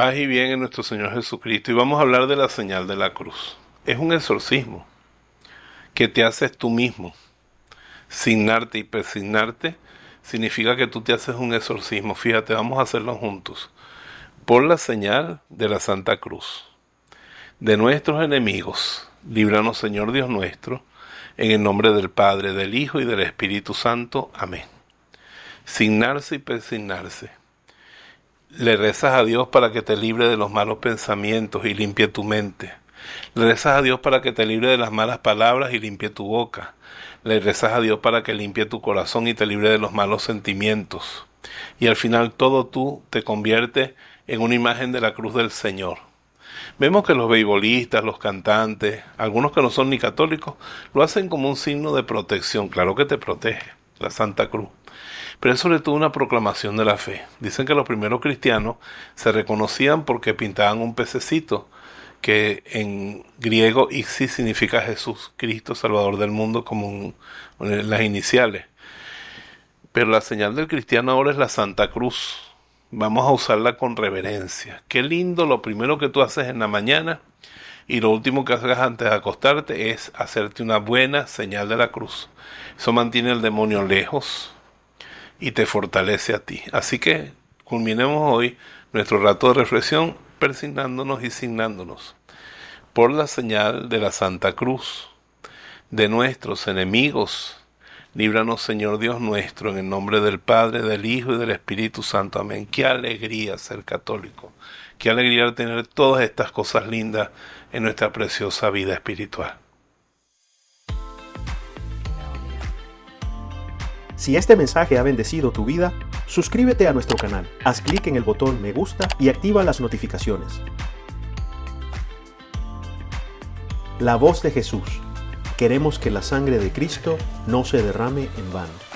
Paz y bien en nuestro Señor Jesucristo. Y vamos a hablar de la señal de la cruz. Es un exorcismo que te haces tú mismo. Signarte y persignarte significa que tú te haces un exorcismo. Fíjate, vamos a hacerlo juntos. Por la señal de la Santa Cruz. De nuestros enemigos, líbranos Señor Dios nuestro, en el nombre del Padre, del Hijo y del Espíritu Santo. Amén. Signarse y persignarse le rezas a Dios para que te libre de los malos pensamientos y limpie tu mente. Le rezas a Dios para que te libre de las malas palabras y limpie tu boca. Le rezas a Dios para que limpie tu corazón y te libre de los malos sentimientos. Y al final todo tú te convierte en una imagen de la cruz del Señor. Vemos que los beisbolistas, los cantantes, algunos que no son ni católicos, lo hacen como un signo de protección. Claro que te protege, la Santa Cruz pero es sobre todo una proclamación de la fe. Dicen que los primeros cristianos se reconocían porque pintaban un pececito, que en griego Ixi significa Jesús, Cristo, Salvador del mundo, como las iniciales. Pero la señal del cristiano ahora es la Santa Cruz. Vamos a usarla con reverencia. Qué lindo lo primero que tú haces en la mañana y lo último que hagas antes de acostarte es hacerte una buena señal de la cruz. Eso mantiene al demonio lejos, y te fortalece a ti. Así que culminemos hoy nuestro rato de reflexión persignándonos y signándonos por la señal de la Santa Cruz de nuestros enemigos. Líbranos, Señor Dios nuestro, en el nombre del Padre, del Hijo y del Espíritu Santo. Amén. Qué alegría ser católico. Qué alegría tener todas estas cosas lindas en nuestra preciosa vida espiritual. Si este mensaje ha bendecido tu vida, suscríbete a nuestro canal, haz clic en el botón me gusta y activa las notificaciones. La voz de Jesús. Queremos que la sangre de Cristo no se derrame en vano.